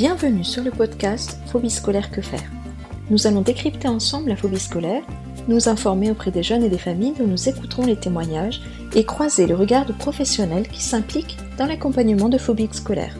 Bienvenue sur le podcast Phobie scolaire que faire. Nous allons décrypter ensemble la phobie scolaire, nous informer auprès des jeunes et des familles dont nous écouterons les témoignages et croiser le regard de professionnels qui s'impliquent dans l'accompagnement de phobie scolaire.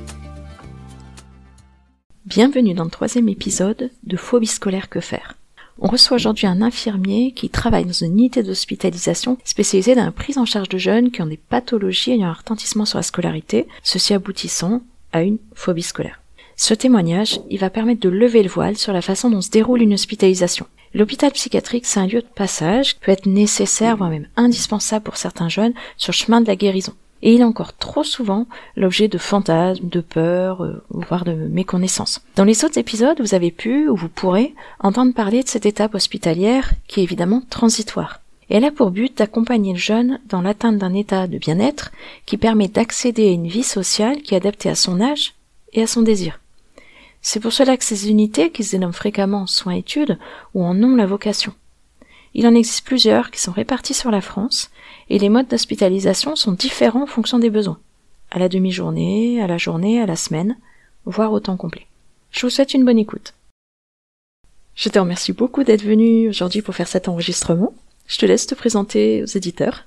Bienvenue dans le troisième épisode de Phobie scolaire que faire. On reçoit aujourd'hui un infirmier qui travaille dans une unité d'hospitalisation spécialisée dans la prise en charge de jeunes qui ont des pathologies ayant un retentissement sur la scolarité, ceci aboutissant à une phobie scolaire. Ce témoignage, il va permettre de lever le voile sur la façon dont se déroule une hospitalisation. L'hôpital psychiatrique, c'est un lieu de passage qui peut être nécessaire, voire même indispensable pour certains jeunes sur le chemin de la guérison. Et il est encore trop souvent l'objet de fantasmes, de peurs, euh, voire de méconnaissances. Dans les autres épisodes, vous avez pu, ou vous pourrez, entendre parler de cette étape hospitalière qui est évidemment transitoire. Elle a pour but d'accompagner le jeune dans l'atteinte d'un état de bien-être qui permet d'accéder à une vie sociale qui est adaptée à son âge et à son désir. C'est pour cela que ces unités, qui se dénomment fréquemment soins-études, ou en ont la vocation. Il en existe plusieurs qui sont répartis sur la France, et les modes d'hospitalisation sont différents en fonction des besoins. À la demi-journée, à la journée, à la semaine, voire au temps complet. Je vous souhaite une bonne écoute. Je te remercie beaucoup d'être venu aujourd'hui pour faire cet enregistrement. Je te laisse te présenter aux éditeurs.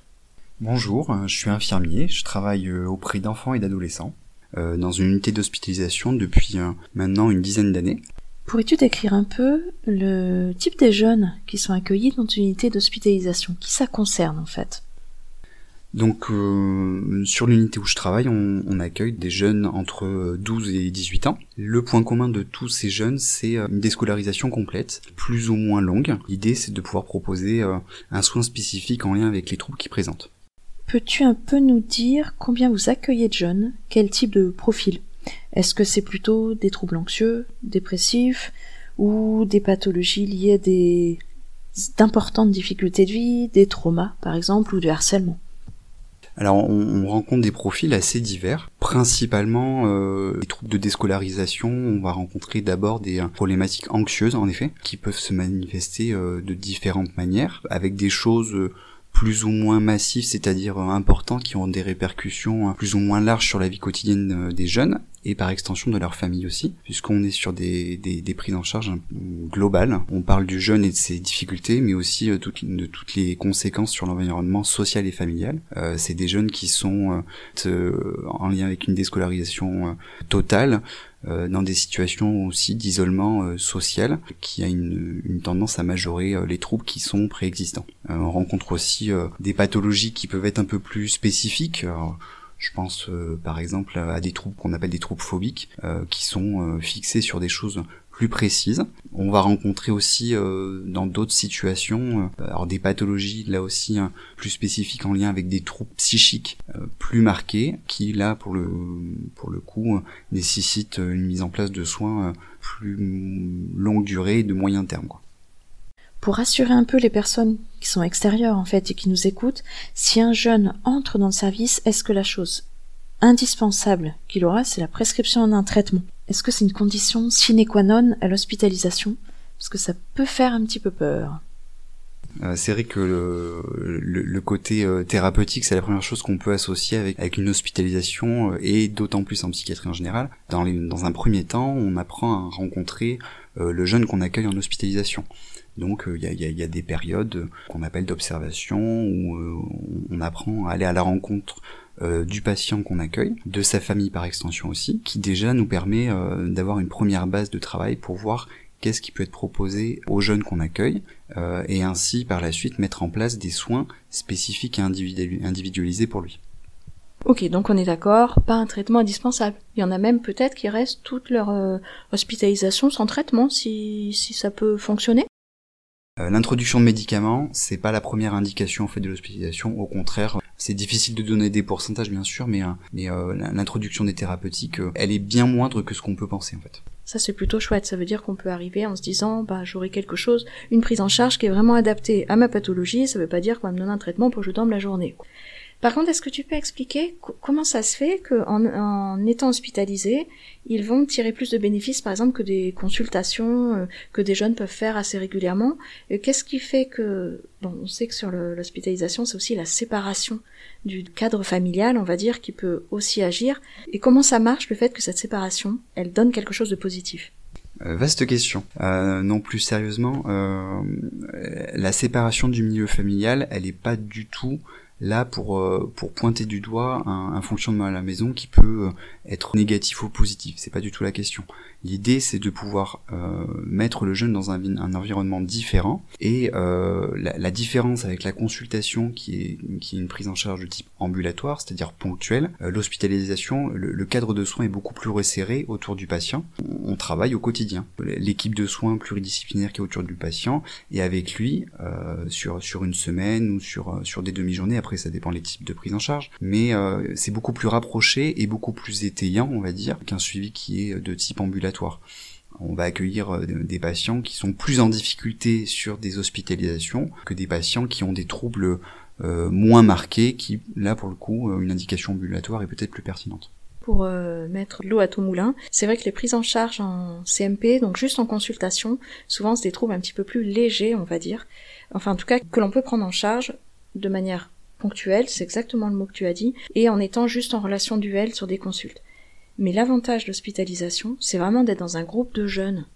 Bonjour, je suis infirmier, je travaille euh, auprès d'enfants et d'adolescents. Euh, dans une unité d'hospitalisation depuis euh, maintenant une dizaine d'années. Pourrais-tu décrire un peu le type des jeunes qui sont accueillis dans une unité d'hospitalisation? Qui ça concerne en fait? Donc euh, sur l'unité où je travaille, on, on, accueille des jeunes entre 12 et 18 ans. Le point commun de tous ces jeunes, c'est une déscolarisation complète, plus ou moins longue. L'idée, c'est de pouvoir proposer un soin spécifique en lien avec les troubles qu'ils présentent. Peux-tu un peu nous dire combien vous accueillez de jeunes? Quel type de profil? Est-ce que c'est plutôt des troubles anxieux, dépressifs ou des pathologies liées à des d'importantes difficultés de vie, des traumas par exemple ou du harcèlement? Alors on, rencontre des profils assez divers, principalement euh, les troubles de déscolarisation. On va rencontrer d'abord des euh, problématiques anxieuses en effet, qui peuvent se manifester euh, de différentes manières, avec des choses plus ou moins massifs, c'est-à-dire euh, importants, qui ont des répercussions euh, plus ou moins larges sur la vie quotidienne euh, des jeunes et par extension de leur famille aussi, puisqu'on est sur des, des, des, prises en charge globales. On parle du jeune et de ses difficultés, mais aussi de toutes les conséquences sur l'environnement social et familial. Euh, c'est des jeunes qui sont en lien avec une déscolarisation totale, euh, dans des situations aussi d'isolement euh, social qui a une, une, tendance à majorer euh, les troubles qui sont préexistants. on rencontre aussi des pathologies qui peuvent être un peu plus spécifiques. Je pense par exemple à des troubles qu'on appelle des troubles phobiques, qui sont fixés sur des choses plus précises. On va rencontrer aussi euh, dans d'autres situations euh, alors des pathologies là aussi hein, plus spécifiques en lien avec des troubles psychiques euh, plus marqués qui là pour le pour le coup nécessitent une mise en place de soins plus longue durée et de moyen terme quoi. Pour rassurer un peu les personnes qui sont extérieures en fait et qui nous écoutent, si un jeune entre dans le service, est-ce que la chose indispensable qu'il aura, c'est la prescription d'un traitement? Est-ce que c'est une condition sine qua non à l'hospitalisation? Parce que ça peut faire un petit peu peur. Euh, c'est vrai que le, côté euh, thérapeutique, c'est la première chose qu'on peut associer avec, une hospitalisation, euh, et d'autant plus en psychiatrie en général. Dans, dans un premier temps, on apprend à rencontrer le jeune qu'on accueille en hospitalisation. Donc il y, a, y, a, des périodes qu'on appelle d'observation où on apprend à aller à la rencontre euh, du patient qu'on accueille, de sa famille par extension aussi, qui déjà nous permet euh, d'avoir une première base de travail pour voir qu'est-ce qui peut être proposé aux jeunes qu'on accueille, euh, et ainsi par la suite mettre en place des soins spécifiques et individualisés pour lui. Ok, donc on est d'accord, pas un traitement indispensable. Il y en a même peut-être qui restent toute leur hospitalisation sans traitement, si, si ça peut fonctionner. L'introduction de médicaments, c'est pas la première indication en fait de l'hospitalisation. Au contraire, c'est difficile de donner des pourcentages bien sûr, mais, euh, euh, l'introduction des thérapeutiques, euh, elle est bien moindre que ce qu'on peut penser en fait. Ça c'est plutôt chouette, ça veut dire qu'on peut arriver en se disant bah j'aurai quelque chose, une prise en charge qui est vraiment adaptée à ma pathologie, ça veut pas dire qu'on va me donner un traitement pour que je dorme la journée. Par contre, est-ce que tu peux expliquer comment ça se fait qu'en en étant hospitalisés, ils vont tirer plus de bénéfices, par exemple, que des consultations euh, que des jeunes peuvent faire assez régulièrement? Qu'est-ce qui fait que, bon, on sait que sur l'hospitalisation, c'est aussi la séparation du cadre familial, on va dire, qui peut aussi agir. Et comment ça marche le fait que cette séparation, elle donne quelque chose de positif? Euh, vaste question. Euh, non plus sérieusement, la séparation du milieu familial, elle n'est pas du tout là pour euh, pour pointer du doigt un, un, fonctionnement à la maison qui peut euh, être négatif ou positif. C'est pas du tout la question. L'idée c'est de pouvoir euh, mettre le jeune dans un, un environnement différent et euh, la, la, différence avec la consultation qui est qui est une prise en charge de type ambulatoire, c'est-à-dire ponctuelle, euh, l'hospitalisation, le, le, cadre de soins est beaucoup plus resserré autour du patient. On, on travaille au quotidien. L'équipe de soins pluridisciplinaire qui est autour du patient et avec lui sur sur une semaine ou sur sur des demi-journées après ça dépend des types de prise en charge, mais euh, c'est beaucoup plus rapproché et beaucoup plus étayant, on va dire, qu'un suivi qui est de type ambulatoire. On va accueillir euh, des patients qui sont plus en difficulté sur des hospitalisations que des patients qui ont des troubles euh, moins marqués, qui, là, pour le coup, une indication ambulatoire est peut-être plus pertinente pour mettre l'eau à tout moulin. C'est vrai que les prises en charge en CMP, donc juste en consultation, souvent c'est des troubles un petit peu plus légers, on va dire. Enfin, en tout cas, que l'on peut prendre en charge de manière c'est exactement le mot que tu as dit, et en étant juste en relation duel sur des consultes. Mais l'avantage de l'hospitalisation, c'est vraiment d'être dans un groupe de jeunes.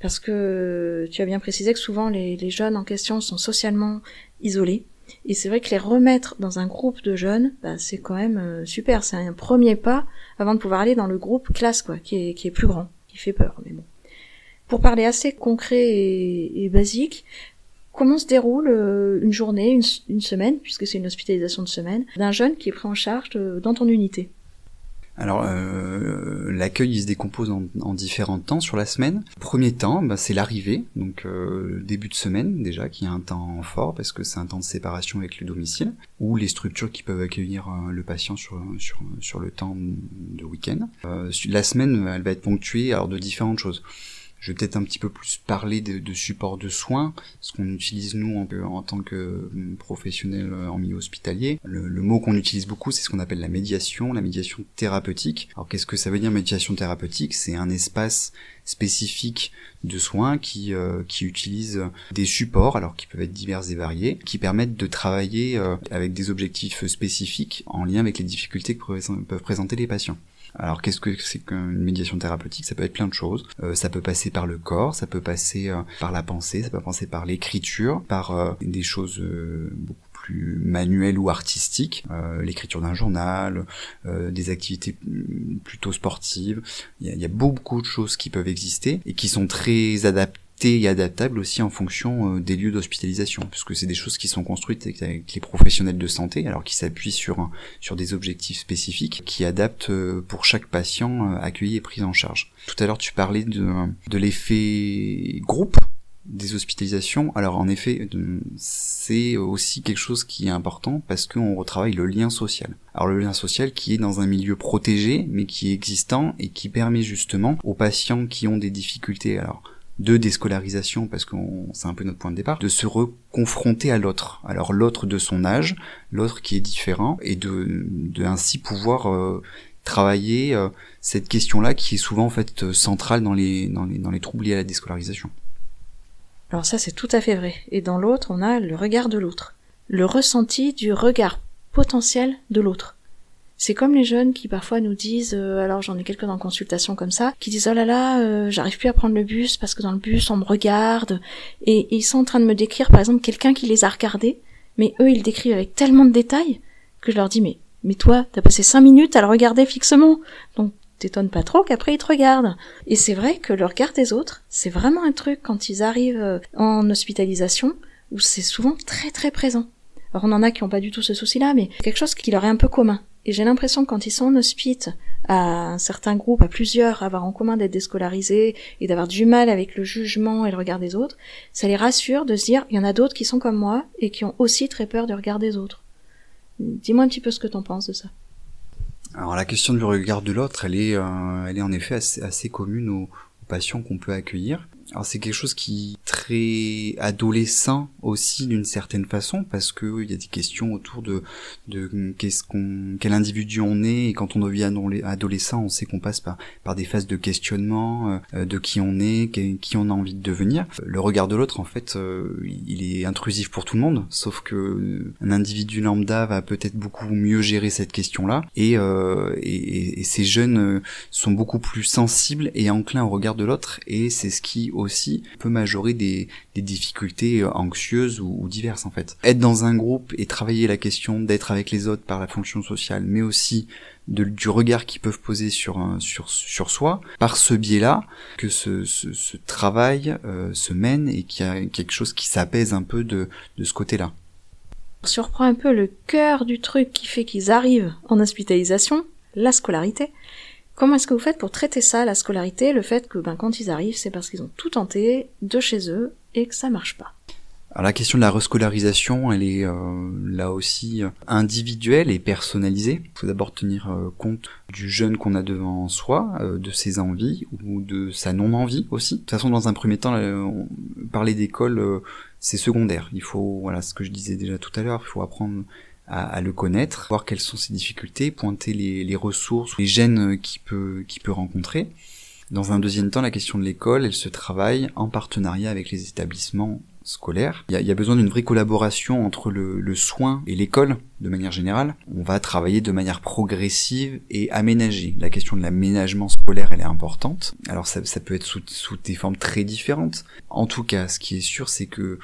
Parce que tu as bien précisé que souvent les, jeunes en question sont socialement isolés. Et c'est vrai que les remettre dans un groupe de jeunes, bah, c'est quand même euh, super. C'est un premier pas avant de pouvoir aller dans le groupe classe, quoi, qui est, qui est plus grand, qui fait peur, mais bon. Pour parler assez concret et basique, Comment se déroule euh, une journée, une, semaine, puisque c'est une hospitalisation de semaine, d'un jeune qui est pris en charge euh, dans ton unité? Alors euh, l'accueil il se décompose en, différents temps sur la semaine. Premier temps, bah, c'est l'arrivée, donc début de semaine déjà, qui est un temps fort parce que c'est un temps de séparation avec le domicile, ou les structures qui peuvent accueillir le patient sur, sur, sur le temps de week-end. la semaine, elle va être ponctuée alors de différentes choses. Je vais peut-être un petit peu plus parler de, de support de soins, ce qu'on utilise nous en, tant que hum, professionnels euh, en milieu hospitalier. Le, mot qu'on utilise beaucoup, c'est ce qu'on appelle la médiation, la médiation thérapeutique. Alors qu'est-ce que ça veut dire médiation thérapeutique? C'est un espace spécifique de soins qui, euh, qui utilise des supports, alors qui peuvent être divers et variés, qui permettent de travailler euh, avec des objectifs spécifiques en lien avec les difficultés que peuvent présenter les patients. Alors qu'est-ce que c'est qu'une médiation thérapeutique? Ça peut être plein de choses. Euh, ça peut passer par le corps, ça peut passer euh, par la pensée, ça peut passer par l'écriture, par euh, des choses beaucoup plus manuelles ou artistiques, l'écriture d'un journal, des activités plutôt sportives. Il y a beaucoup de choses qui peuvent exister et qui sont très adaptées et adaptable aussi en fonction euh, des lieux d'hospitalisation, puisque c'est des choses qui sont construites avec les professionnels de santé, alors qui s'appuient sur des objectifs spécifiques, qui adaptent euh, pour chaque patient euh, accueilli et pris en charge. Tout à l'heure, tu parlais de, de l'effet groupe des hospitalisations. Alors en effet, c'est aussi quelque chose qui est important parce qu'on retravaille le lien social. Alors le lien social qui est dans un milieu protégé mais qui est existant et qui permet justement aux patients qui ont des difficultés. Alors de déscolarisation, parce que c'est un peu notre point de départ, de se reconfronter à l'autre. Alors l'autre de son âge, l'autre qui est différent, et de, de ainsi pouvoir euh, travailler euh, cette question-là qui est souvent en fait centrale dans les, dans les, dans les troubles liés à la déscolarisation. Alors ça c'est tout à fait vrai. Et dans l'autre, on a le regard de l'autre. Le ressenti du regard potentiel de l'autre. C'est comme les jeunes qui parfois nous disent, euh, alors j'en ai quelques en consultation comme ça, qui disent oh là là, euh, j'arrive plus à prendre le bus parce que dans le bus on me regarde, et, ils sont en train de me décrire par exemple quelqu'un qui les a regardés, mais eux ils décrivent avec tellement de détails que je leur dis mais mais toi t'as passé cinq minutes à le regarder fixement, donc t'étonnes pas trop qu'après ils te regardent. Et c'est vrai que le regard des autres, c'est vraiment un truc quand ils arrivent euh, en hospitalisation où c'est souvent très très présent. Alors on en a qui ont pas du tout ce souci-là, mais quelque chose qui leur est un peu commun. Et j'ai l'impression que quand ils sont en hospice, à un certain groupe, à plusieurs, avoir en commun d'être déscolarisés et d'avoir du mal avec le jugement et le regard des autres, ça les rassure de se dire, il y en a d'autres qui sont comme moi et qui ont aussi très peur du regard des autres. Dis-moi un petit peu ce que t'en penses de ça. Alors la question du regard de l'autre, elle est, euh, elle est en effet assez, assez commune aux, patients qu'on peut accueillir. Alors c'est quelque chose qui est très adolescent aussi d'une certaine façon parce que il y a des questions autour de de qu'est-ce qu'on quel individu on est et quand on devient adolescent on sait qu'on passe par par des phases de questionnement euh, de qui on est qui on a envie de devenir. Le regard de l'autre en fait euh, il est intrusif pour tout le monde sauf que un individu lambda va peut-être beaucoup mieux gérer cette question là et, euh, et, et ces jeunes sont beaucoup plus sensibles et enclins au regard de l'autre et c'est ce qui aussi peut majorer des, difficultés euh, anxieuses ou, diverses en fait. Être dans un groupe et travailler la question d'être avec les autres par la fonction sociale, mais aussi du regard qu'ils peuvent poser sur, soi, par ce biais-là, que ce, ce, travail euh, se mène et qu'il y a quelque chose qui s'apaise un peu de, de ce côté-là. On surprend un peu le cœur du truc qui fait qu'ils arrivent en hospitalisation, la scolarité. Comment est-ce que vous faites pour traiter ça, la scolarité, le fait que ben, quand ils arrivent, c'est parce qu'ils ont tout tenté de chez eux et que ça marche pas alors la question de la rescolarisation, elle est euh, là aussi euh, individuelle et personnalisée. Il faut d'abord tenir euh, compte du jeune qu'on a devant soi, de ses envies ou de sa non-envie aussi. De toute façon, dans un premier temps, parler d'école, c'est secondaire. Il faut, voilà, ce que je disais déjà tout à l'heure, il faut apprendre à, le connaître, voir quelles sont ses difficultés, pointer les, les ressources, les gènes qu'il peut, qu'il peut rencontrer. Dans un deuxième temps, la question de l'école, elle se travaille en partenariat avec les établissements scolaires. Il y a, il y a besoin d'une vraie collaboration entre le, le soin et l'école, de manière générale. On va travailler de manière progressive et aménagée. La question de l'aménagement scolaire, elle est importante. Alors ça, ça peut être sous, sous des formes très différentes. En tout cas, ce qui est sûr, c'est que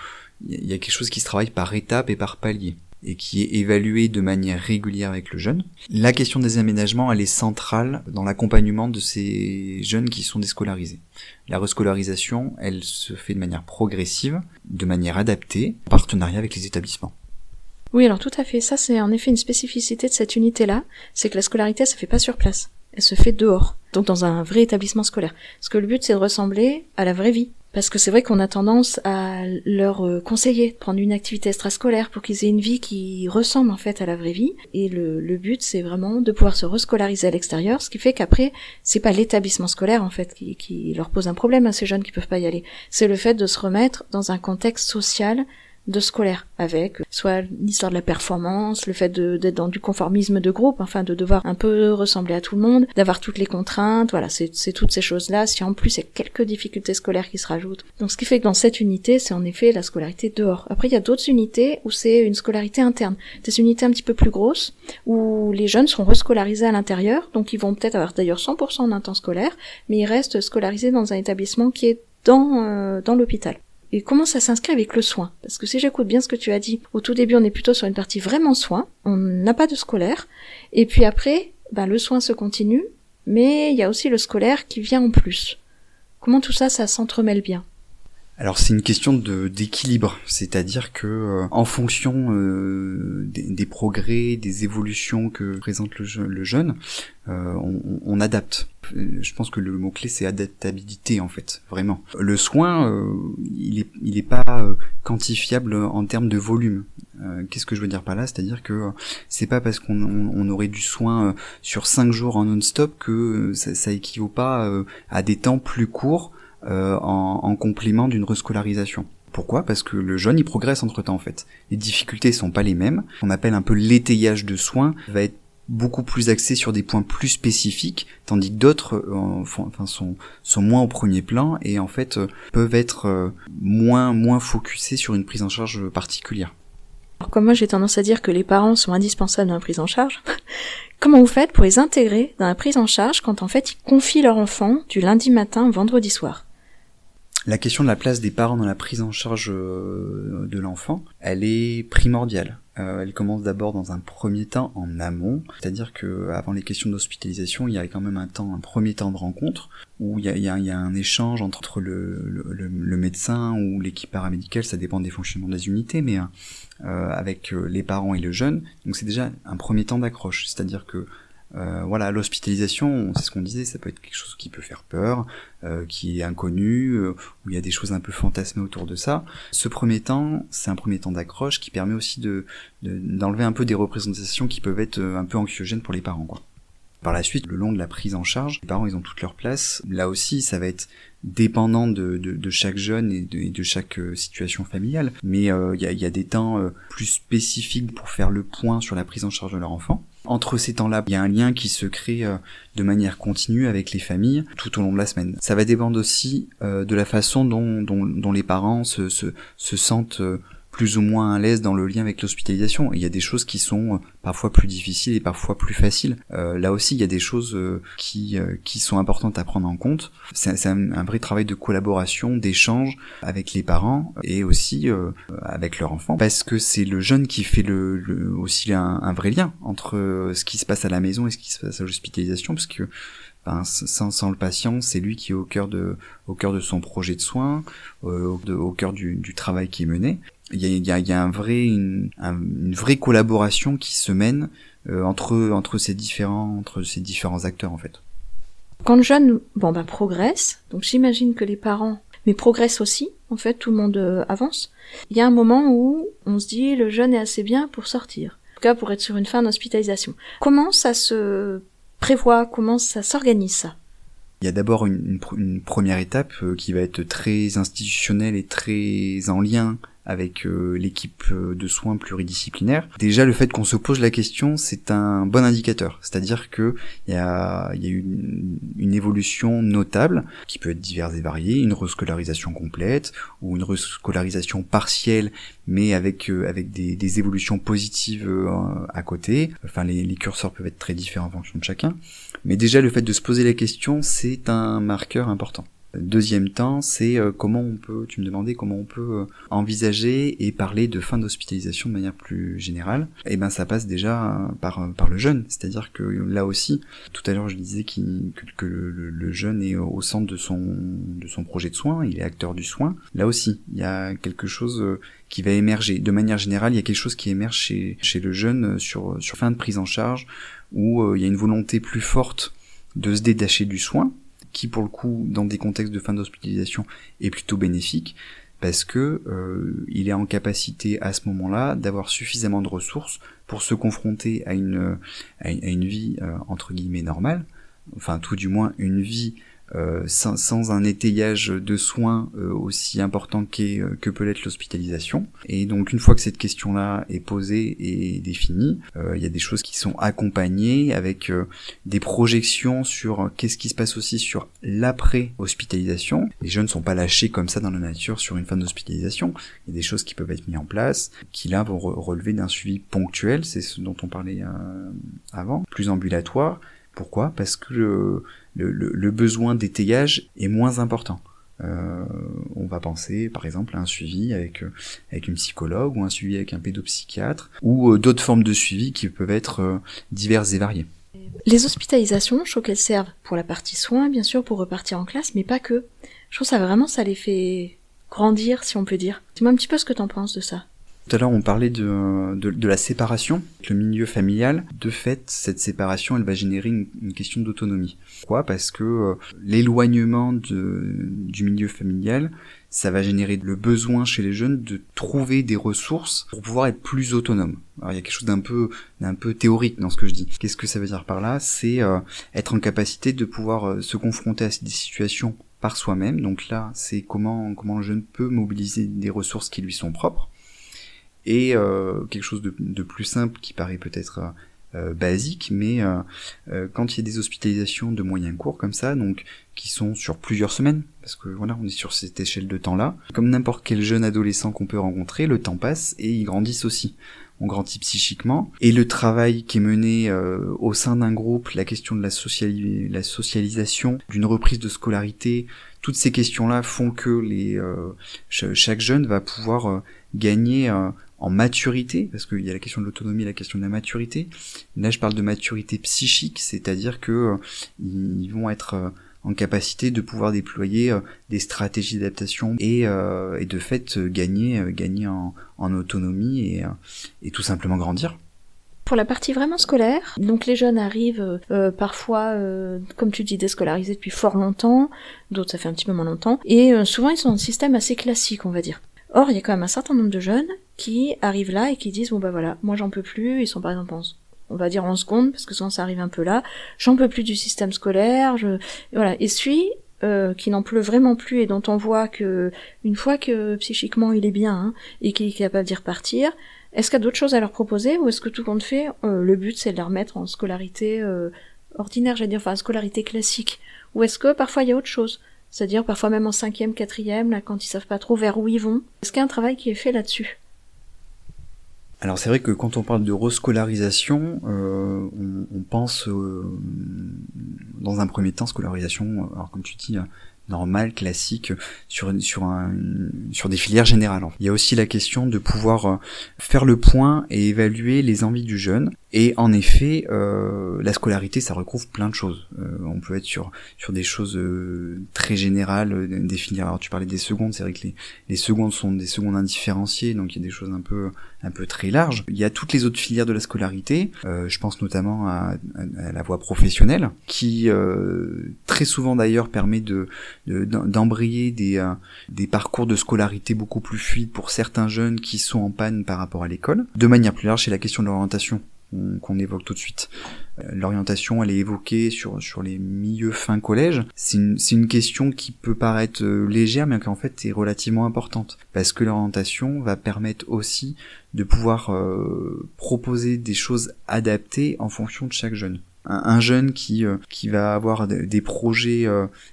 il y a quelque chose qui se travaille par étapes et par paliers et qui est évalué de manière régulière avec le jeune. La question des aménagements, elle est centrale dans l'accompagnement de ces jeunes qui sont déscolarisés. La rescolarisation, elle se fait de manière progressive, de manière adaptée, en partenariat avec les établissements. Oui, alors tout à fait. Ça, c'est en effet une spécificité de cette unité-là, c'est que la scolarité, ça se fait pas sur place. Elle se fait dehors, donc dans un vrai établissement scolaire. Parce que le but, c'est de ressembler à la vraie vie. Parce que c'est vrai qu'on a tendance à leur euh, conseiller de prendre une activité extrascolaire pour qu'ils aient une vie qui ressemble en fait à la vraie vie. Et le, but, c'est vraiment de pouvoir se rescolariser à l'extérieur, ce qui fait qu'après, c'est pas l'établissement scolaire en fait qui, qui, leur pose un problème à ces jeunes qui peuvent pas y aller. C'est le fait de se remettre dans un contexte social de scolaire, avec soit l'histoire de la performance, le fait d'être dans du conformisme de groupe, enfin de devoir un peu ressembler à tout le monde, d'avoir toutes les contraintes, voilà, c'est toutes ces choses-là, si en plus il y a quelques difficultés scolaires qui se rajoutent. Donc ce qui fait que dans cette unité, c'est en effet la scolarité dehors. Après, il y a d'autres unités où c'est une scolarité interne, des unités un petit peu plus grosses, où les jeunes seront rescolarisés à l'intérieur, donc ils vont peut-être avoir d'ailleurs 100% d'un temps scolaire, mais ils restent scolarisés dans un établissement qui est dans, euh, dans l'hôpital et comment ça s'inscrit avec le soin? Parce que si j'écoute bien ce que tu as dit, au tout début on est plutôt sur une partie vraiment soin, on n'a pas de scolaire, et puis après, ben, le soin se continue, mais il y a aussi le scolaire qui vient en plus. Comment tout ça, ça s'entremêle bien? Alors c'est une question d'équilibre, c'est-à-dire que euh, en fonction euh, des, progrès, des évolutions que présente le, jeune, euh, on, on, adapte. Je pense que le mot clé c'est adaptabilité en fait, vraiment. Le soin, il est il est pas quantifiable en termes de volume. Qu'est-ce que je veux dire par là? C'est-à-dire que c'est pas parce qu'on on, aurait du soin sur cinq jours en non-stop que ça, ça équivaut pas à des temps plus courts euh, en, en, complément d'une rescolarisation. Pourquoi? Parce que le jeune il progresse entre temps en fait. Les difficultés sont pas les mêmes. On appelle un peu l'étayage de soins va être beaucoup plus axé sur des points plus spécifiques, tandis que d'autres euh, enfin, sont, sont moins au premier plan et en fait euh, peuvent être moins moins focusés sur une prise en charge particulière. Alors comme moi j'ai tendance à dire que les parents sont indispensables dans la prise en charge, comment vous faites pour les intégrer dans la prise en charge quand en fait ils confient leur enfant du lundi matin au vendredi soir? La question de la place des parents dans la prise en charge euh, de l'enfant, elle est primordiale. Euh, elle commence d'abord dans un premier temps en amont, c'est-à-dire que avant les questions d'hospitalisation, il y a quand même un temps, un premier temps de rencontre où il y a, un échange entre le, médecin ou l'équipe paramédicale, ça dépend des fonctionnements des unités, mais euh, avec les parents et le jeune. Donc c'est déjà un premier temps d'accroche, c'est-à-dire que euh, voilà, l'hospitalisation, c'est ce qu'on disait, ça peut être quelque chose qui peut faire peur, euh, qui est inconnu, euh, où il y a des choses un peu fantasmées autour de ça. Ce premier temps, c'est un premier temps d'accroche qui permet aussi de d'enlever un peu des représentations qui peuvent être un peu anxiogènes pour les parents, quoi. Par la suite, le long de la prise en charge, les parents ils ont toute leur place. Là aussi, ça va être dépendant de, de, chaque jeune et de, de chaque euh, situation familiale. Mais il y, a, y, a, des temps plus spécifiques pour faire le point sur la prise en charge de leur enfant. Entre ces temps-là, il y a un lien qui se crée de manière continue avec les familles tout au long de la semaine. Ça va dépendre aussi de la façon dont, les parents se, se, se sentent plus ou moins à l'aise dans le lien avec l'hospitalisation. Il y a des choses qui sont euh, parfois plus difficiles et parfois plus faciles. Euh, là aussi, il y a des choses euh, qui qui sont importantes à prendre en compte. C'est un, vrai travail de collaboration, d'échange avec les parents et aussi avec leur enfant, parce que c'est le jeune qui fait le, aussi un, vrai lien entre ce qui se passe à la maison et ce qui se passe à l'hospitalisation, parce que sans, sans, le patient, c'est lui qui est au cœur de, au cœur de son projet de soins, au, au cœur du, du, travail qui est mené il y a, y a, un vrai, une, une, vraie collaboration qui se mène euh, entre entre ces différents entre ces différents acteurs en fait. Quand le jeune bon ben progresse, donc j'imagine que les parents mais progressent aussi en fait tout le monde euh, avance. Il y a un moment où on se dit le jeune est assez bien pour sortir, en tout cas pour être sur une fin d'hospitalisation. Comment ça se prévoit? Comment ça s'organise ça? Il y a d'abord une, une, première étape euh, qui va être très institutionnelle et très en lien avec euh, l'équipe euh, de soins pluridisciplinaire. Déjà, le fait qu'on se pose la question, c'est un bon indicateur. C'est-à-dire que il y a, y a eu une, évolution notable qui peut être diverse et variée, une rescolarisation complète ou une rescolarisation partielle, mais avec euh, avec des, des, évolutions positives à côté. Enfin, les, les curseurs peuvent être très différents en fonction de chacun. Mais déjà, le fait de se poser la question, c'est un marqueur important. Deuxième temps, c'est euh, comment on peut, tu me demandais comment on peut euh, envisager et parler de fin d'hospitalisation de manière plus générale. Et eh ben ça passe déjà euh, par, par le jeune, c'est-à-dire que là aussi, tout à l'heure je disais que, le, le, jeune est au centre de son, de son projet de soin, il est acteur du soin. Là aussi, il y a quelque chose qui va émerger. De manière générale, il y a quelque chose qui émerge chez, chez le jeune sur, sur fin de prise en charge, où il y a une volonté plus forte de se détacher du soin, qui pour le coup, dans des contextes de fin d'hospitalisation, est plutôt bénéfique, parce que euh, il est en capacité à ce moment-là d'avoir suffisamment de ressources pour se confronter à une, à une, vie euh, entre guillemets normale, enfin tout du moins une vie euh, sans, sans, un étayage de soins euh, aussi important qu'est, euh, que peut l'être l'hospitalisation. Et donc une fois que cette question-là est posée et définie, il y a des choses qui sont accompagnées avec des projections sur qu'est-ce qui se passe aussi sur l'après-hospitalisation. Les jeunes ne sont pas lâchés comme ça dans la nature sur une fin d'hospitalisation. Il y a des choses qui peuvent être mises en place, qui là vont relever d'un suivi ponctuel, c'est ce dont on parlait avant, plus ambulatoire. Pourquoi? Parce que le, besoin d'étayage est moins important. Euh, on va penser par exemple à un suivi avec euh, avec une psychologue ou un suivi avec un pédopsychiatre ou euh, d'autres formes de suivi qui peuvent être diverses et variées. Les hospitalisations, je trouve qu'elles servent pour la partie soins, bien sûr, pour repartir en classe, mais pas que. Je trouve ça vraiment, ça les fait grandir, si on peut dire. Dis-moi un petit peu ce que t'en penses de ça. Tout à l'heure, on parlait de, la séparation, le milieu familial. De fait, cette séparation, elle va générer une, question d'autonomie. Pourquoi? Parce que euh, l'éloignement du milieu familial, ça va générer le besoin chez les jeunes de trouver des ressources pour pouvoir être plus autonomes. Alors il y a quelque chose d'un peu d'un peu théorique dans ce que je dis. Qu'est-ce que ça veut dire par là? C'est euh, être en capacité de pouvoir euh, se confronter à des situations par soi-même. Donc là, c'est comment comment le jeune peut mobiliser des ressources qui lui sont propres et euh, quelque chose de, de, plus simple qui paraît peut-être euh, basique, mais euh, euh, quand il y a des hospitalisations de moyen cours comme ça, donc qui sont sur plusieurs semaines, parce que voilà, on est sur cette échelle de temps-là, comme n'importe quel jeune adolescent qu'on peut rencontrer, le temps passe et ils grandissent aussi. On grandit psychiquement et le travail qui est mené euh, au sein d'un groupe, la question de la, la socialisation, d'une reprise de scolarité, toutes ces questions-là font que les chaque jeune va pouvoir gagner en maturité, parce qu'il y a la question de l'autonomie et la question de la maturité. Là, je parle de maturité psychique, c'est-à-dire que euh, ils vont être euh, en capacité de pouvoir déployer euh, des stratégies d'adaptation et, et, de fait gagner, gagner en, autonomie et, et, tout simplement grandir. Pour la partie vraiment scolaire, donc les jeunes arrivent parfois, comme tu dis, déscolarisés depuis fort longtemps, d'autres ça fait un petit peu moins longtemps, et souvent ils sont dans un système assez classique, on va dire. Or, il y a quand même un certain nombre de jeunes qui arrivent là et qui disent bon bah voilà, moi j'en peux plus, ils sont par exemple en, on va dire en seconde parce que souvent ça arrive un peu là, j'en peux plus du système scolaire, je voilà, et suis euh, qui n'en pleut vraiment plus et dont on voit que une fois que psychiquement il est bien hein, et qu'il est capable d'y repartir, est-ce qu'il y a d'autres choses à leur proposer ou est-ce que tout compte fait, euh, le but c'est de les remettre en scolarité euh, ordinaire, j'allais dire, enfin scolarité classique, ou est-ce que parfois il y a autre chose? C'est-à-dire parfois même en cinquième, quatrième, là, quand ils savent pas trop vers où ils vont. Est-ce qu'il y a un travail qui est fait là-dessus? Alors c'est vrai que quand on parle de rescolarisation, euh, on, pense euh, dans un premier temps scolarisation, alors comme tu dis, normale, classique, sur, sur, un, sur des filières générales. Il y a aussi la question de pouvoir euh, faire le point et évaluer les envies du jeune et en effet, euh, la scolarité, ça recouvre plein de choses. Euh, on peut être sur sur des choses euh, très générales, euh, définir. Alors tu parlais des secondes, c'est vrai que les, les secondes sont des secondes indifférenciées, donc il y a des choses un peu un peu très larges. Il y a toutes les autres filières de la scolarité. je pense notamment à, à, la voie professionnelle, qui très souvent d'ailleurs permet de d'embrayer des des parcours de scolarité beaucoup plus fluides pour certains jeunes qui sont en panne par rapport à l'école. De manière plus large, c'est la question de l'orientation qu'on évoque tout de suite. Euh, l'orientation, elle est évoquée sur, sur les milieux fin collège. C'est une, une, question qui peut paraître euh, légère, mais qui en fait est relativement importante. Parce que l'orientation va permettre aussi de pouvoir euh, proposer des choses adaptées en fonction de chaque jeune un, jeune qui qui va avoir des projets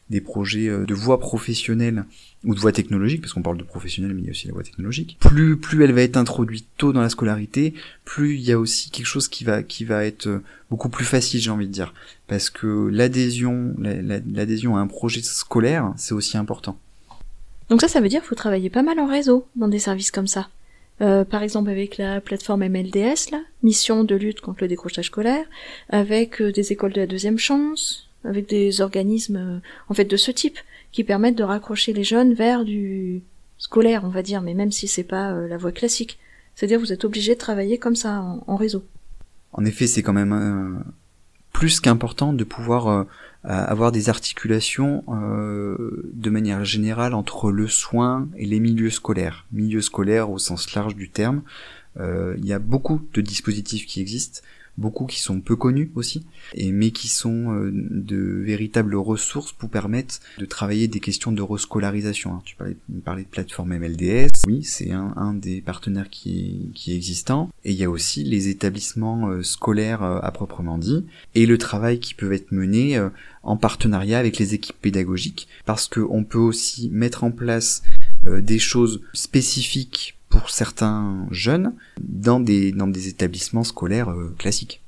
des projets de voie professionnelle ou de voie technologique, parce qu'on parle de professionnel, mais il y a aussi la voie technologique. Plus, plus elle va être introduite tôt dans la scolarité, plus il y a aussi quelque chose qui va, qui va être euh, beaucoup plus facile, j'ai envie de dire. Parce que l'adhésion, l'adhésion à un projet scolaire, c'est aussi important. Donc ça, ça veut dire qu'il faut travailler pas mal en réseau dans des services comme ça. Euh, par exemple avec la plateforme MLDS, là, mission de lutte contre le décrochage scolaire, avec euh, des écoles de la deuxième chance, avec des organismes en fait de ce type qui permettent de raccrocher les jeunes vers du scolaire, on va dire, mais même si c'est pas euh, la voie classique. C'est-à-dire vous êtes obligé de travailler comme ça en, réseau. En effet, c'est quand même euh, plus qu'important de pouvoir euh, avoir des articulations de manière générale entre le soin et les milieux scolaires. Milieux scolaires au sens large du terme. Il y a beaucoup de dispositifs qui existent beaucoup qui sont peu connus aussi, mais qui sont euh, de véritables ressources pour permettre de travailler des questions de rescolarisation. Hein. Tu parlais, de plateforme MLDS, oui, c'est un, un, des partenaires qui, qui est existant, et il y a aussi les établissements euh, scolaires euh, à proprement dit, et le travail qui peut être mené en partenariat avec les équipes pédagogiques, parce qu'on peut aussi mettre en place des choses spécifiques pour certains jeunes dans des, établissements scolaires euh, classiques.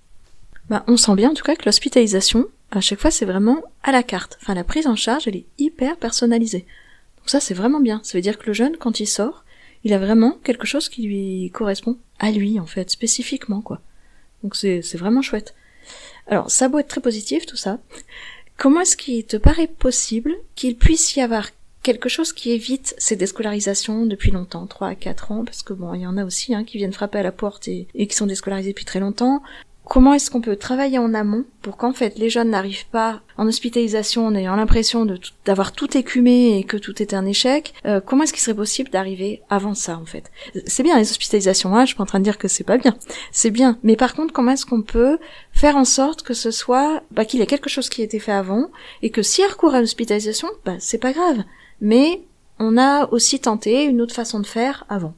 Bah, on sent bien en tout cas que l'hospitalisation, à chaque fois, c'est vraiment à la carte. Enfin, la prise en charge, elle est hyper personnalisée. Donc ça, c'est vraiment bien. Ça veut dire que le jeune, quand il sort, il a vraiment quelque chose qui lui correspond à lui, en fait, spécifiquement, quoi. Donc c'est, c'est vraiment chouette. Alors, ça doit être très positif, tout ça. Comment est-ce qu'il te paraît possible qu'il puisse y avoir quelque chose qui évite ces déscolarisations depuis longtemps, 3 à 4 ans, parce que bon, il y en a aussi hein, qui viennent frapper à la porte et, qui sont déscolarisés depuis très longtemps. Comment est-ce qu'on peut travailler en amont pour qu'en fait les jeunes n'arrivent pas en hospitalisation en ayant l'impression d'avoir tout écumé et que tout est un échec euh, Comment est-ce qu'il serait possible d'arriver avant ça en fait? C'est bien les hospitalisations, hein, je suis pas en train de dire que c'est pas bien, c'est bien. Mais par contre, comment est-ce qu'on peut faire en sorte que ce soit bah, qu'il y ait quelque chose qui a été fait avant et que s'il recours à l'hospitalisation, bah c'est pas grave mais on a aussi tenté une autre façon de faire avant.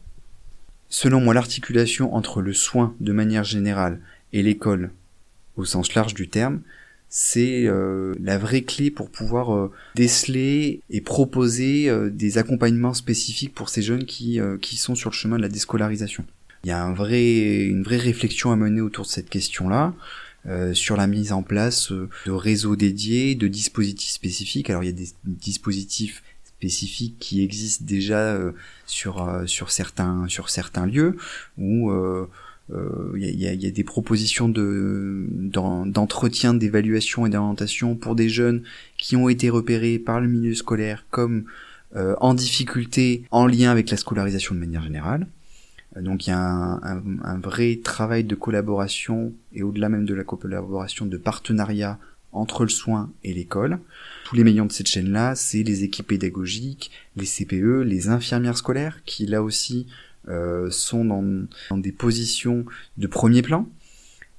Selon moi, l'articulation entre le soin de manière générale et l'école, au sens large du terme, c'est euh, la vraie clé pour pouvoir euh, déceler et proposer euh, des accompagnements spécifiques pour ces jeunes qui, qui sont sur le chemin de la déscolarisation. Il y a un vrai, une vraie réflexion à mener autour de cette question-là. sur la mise en place de réseaux dédiés, de dispositifs spécifiques. Alors il y a des dispositifs spécifiques qui existent déjà euh, sur euh, sur certains sur certains lieux où il euh, y, a, y, a, des propositions de d'entretien, d'évaluation et d'orientation pour des jeunes qui ont été repérés par le milieu scolaire comme en difficulté en lien avec la scolarisation de manière générale. Donc il y a un, un, un, vrai travail de collaboration et au-delà même de la collaboration de partenariat entre le soin et l'école. Tous les meilleurs de cette chaîne-là, c'est les équipes pédagogiques, les CPE, les infirmières scolaires, qui là aussi euh, sont dans, des positions de premier plan.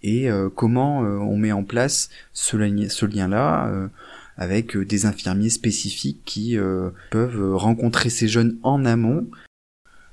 Et euh, comment euh, on met en place ce, lien-là avec des infirmiers spécifiques qui peuvent rencontrer ces jeunes en amont.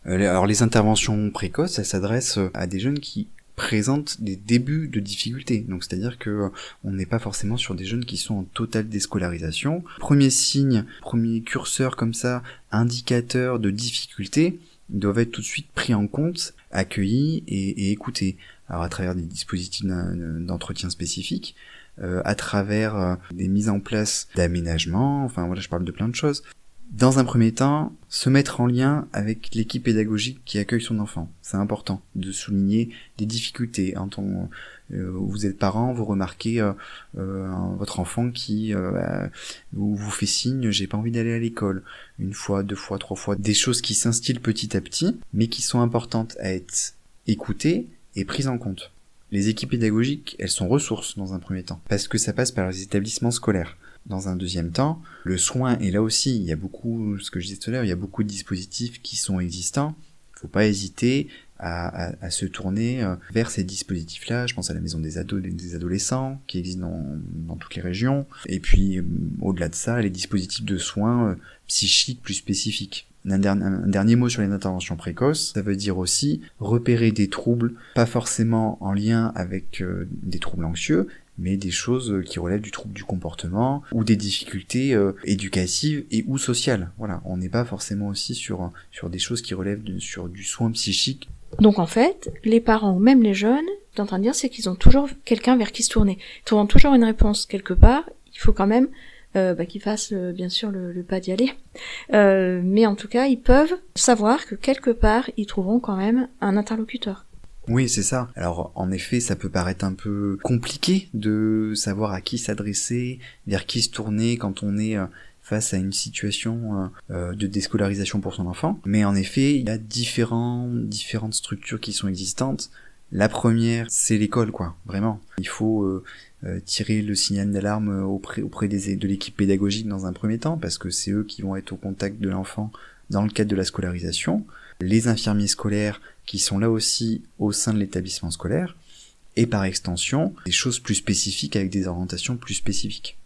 Alors les interventions précoces, elles s'adressent à des jeunes qui présente des débuts de difficultés. Donc c'est-à-dire que euh, on n'est pas forcément sur des jeunes qui sont en totale déscolarisation. Premier signe, premier curseur comme ça, indicateur de difficulté, doivent être tout de suite pris en compte, accueillis et, écoutés. Alors à travers des dispositifs d'entretien spécifiques, euh, à travers euh, des mises en place d'aménagements, enfin voilà, je parle de plein de choses dans un premier temps, se mettre en lien avec l'équipe pédagogique qui accueille son enfant. C'est important de souligner des difficultés. En tant, euh, vous êtes parent, vous remarquez euh, euh, votre enfant qui vous, vous fait signe j'ai pas envie d'aller à l'école. Une fois, deux fois, trois fois. Des choses qui s'instillent petit à petit, mais qui sont importantes à être écoutées et prises en compte. Les équipes pédagogiques, elles sont ressources dans un premier temps, parce que ça passe par les établissements scolaires. Dans un deuxième temps, le soin, et là aussi, il y a beaucoup, ce que je disais tout à l'heure, il y a beaucoup de dispositifs qui sont existants. Il faut pas hésiter à, se tourner euh, vers ces dispositifs-là. Je pense à la maison des ados, des adolescents, qui existe dans, dans toutes les régions. Et puis, euh, au-delà de ça, les dispositifs de soins euh, psychiques plus spécifiques. Un, dernier mot sur les interventions précoces, ça veut dire aussi repérer des troubles, pas forcément en lien avec des troubles anxieux, mais des choses qui relèvent du trouble du comportement ou des difficultés euh, éducatives et ou sociales. Voilà, on n'est pas forcément aussi sur sur des choses qui relèvent sur du soin psychique. Donc en fait, les parents ou même les jeunes, en train de dire, c'est qu'ils ont toujours quelqu'un vers qui se tourner. Ils trouvent toujours une réponse quelque part. Il faut quand même euh, bah, qu'ils fassent euh, bien sûr le, pas d'y aller. Euh, mais en tout cas, ils peuvent savoir que quelque part, ils trouveront quand même un interlocuteur. Oui, c'est ça. Alors, en effet, ça peut paraître un peu compliqué de savoir à qui s'adresser, vers qui se tourner quand on est euh, face à une situation euh, euh, de déscolarisation pour son enfant. Mais en effet, il y a différents, différentes structures qui sont existantes. La première, c'est l'école, quoi, vraiment. Il faut tirer le signal d'alarme auprès, auprès des, de l'équipe pédagogique dans un premier temps, parce que c'est eux qui vont être au contact de l'enfant dans le cadre de la scolarisation. Les infirmiers scolaires qui sont là aussi au sein de l'établissement scolaire, et par extension, des choses plus spécifiques avec des orientations plus spécifiques.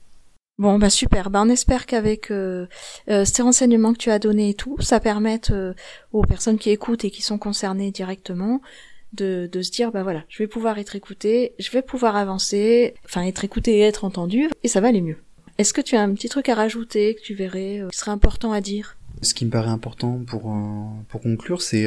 Bon bah super, bah on espère qu'avec euh, euh, ces renseignements que tu as donnés et tout, ça permette euh, aux personnes qui écoutent et qui sont concernées directement de, de se dire bah voilà, je vais pouvoir être écouté, je vais pouvoir avancer, enfin être écouté et être entendu, et ça va aller mieux. Est-ce que tu as un petit truc à rajouter que tu verrais qui serait important à dire? Ce qui me paraît important pour pour conclure, c'est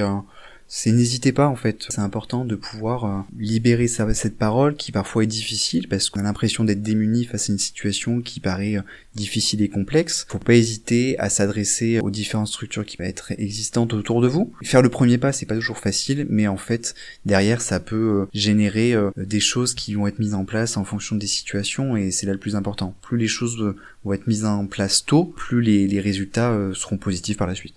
c'est n'hésitez pas en fait. C'est important de pouvoir euh, libérer cette parole qui parfois est difficile parce qu'on a l'impression d'être démuni face à une situation qui paraît euh, difficile et complexe. Faut pas hésiter à s'adresser aux différentes structures qui peuvent être existantes autour de vous. Faire le premier pas, c'est pas toujours facile, mais en fait derrière ça peut euh, générer des choses qui vont être mises en place en fonction des situations et c'est là le plus important. Plus les choses vont être mises en place tôt, plus les, les résultats seront positifs par la suite.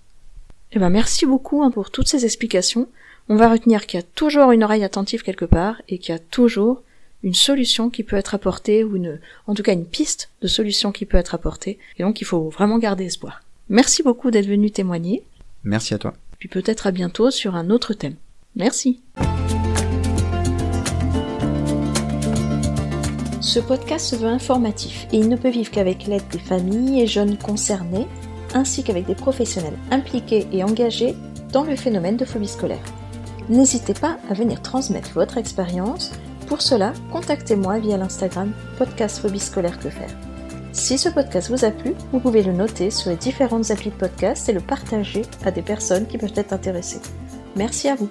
Eh ben merci beaucoup hein, pour toutes ces explications. On va retenir qu'il y a toujours une oreille attentive quelque part et qu'il y a toujours une solution qui peut être apportée ou une, en tout cas une piste de solution qui peut être apportée. Et donc il faut vraiment garder espoir. Merci beaucoup d'être venu témoigner. Merci à toi. Puis peut-être à bientôt sur un autre thème. Merci. Ce podcast se veut informatif et il ne peut vivre qu'avec l'aide des familles et jeunes concernés ainsi qu'avec des professionnels impliqués et engagés dans le phénomène de phobie scolaire. N'hésitez pas à venir transmettre votre expérience. Pour cela, contactez-moi via l'Instagram podcast phobie scolaire que faire. Si ce podcast vous a plu, vous pouvez le noter sur les différentes applis de podcast et le partager à des personnes qui peuvent être intéressées. Merci à vous.